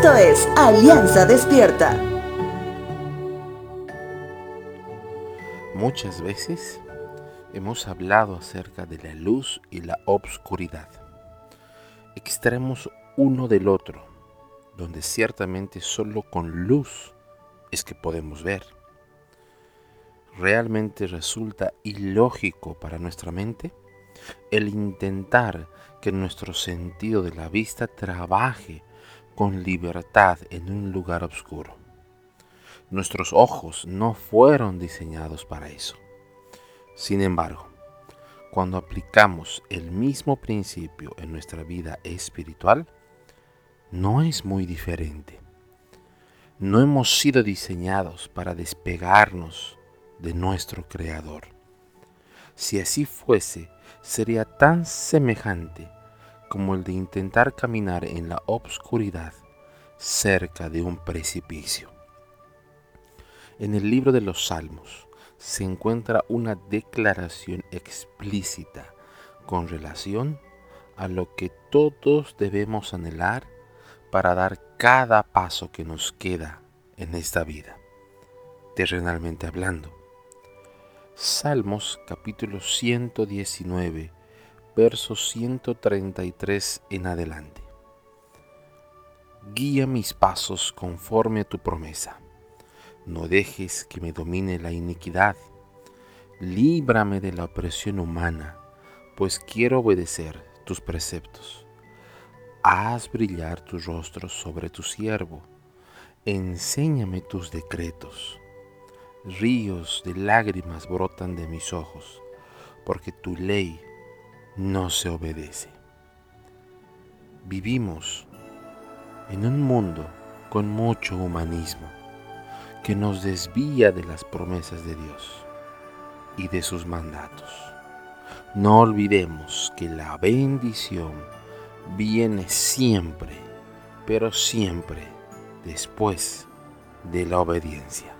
Esto es Alianza Despierta. Muchas veces hemos hablado acerca de la luz y la obscuridad, extremos uno del otro, donde ciertamente solo con luz es que podemos ver. ¿Realmente resulta ilógico para nuestra mente el intentar que nuestro sentido de la vista trabaje con libertad en un lugar oscuro. Nuestros ojos no fueron diseñados para eso. Sin embargo, cuando aplicamos el mismo principio en nuestra vida espiritual, no es muy diferente. No hemos sido diseñados para despegarnos de nuestro Creador. Si así fuese, sería tan semejante como el de intentar caminar en la obscuridad cerca de un precipicio. En el libro de los Salmos se encuentra una declaración explícita con relación a lo que todos debemos anhelar para dar cada paso que nos queda en esta vida, terrenalmente hablando. Salmos capítulo 119 versos 133 en adelante. Guía mis pasos conforme a tu promesa. No dejes que me domine la iniquidad. Líbrame de la opresión humana, pues quiero obedecer tus preceptos. Haz brillar tu rostro sobre tu siervo. Enséñame tus decretos. Ríos de lágrimas brotan de mis ojos, porque tu ley no se obedece. Vivimos en un mundo con mucho humanismo que nos desvía de las promesas de Dios y de sus mandatos. No olvidemos que la bendición viene siempre, pero siempre después de la obediencia.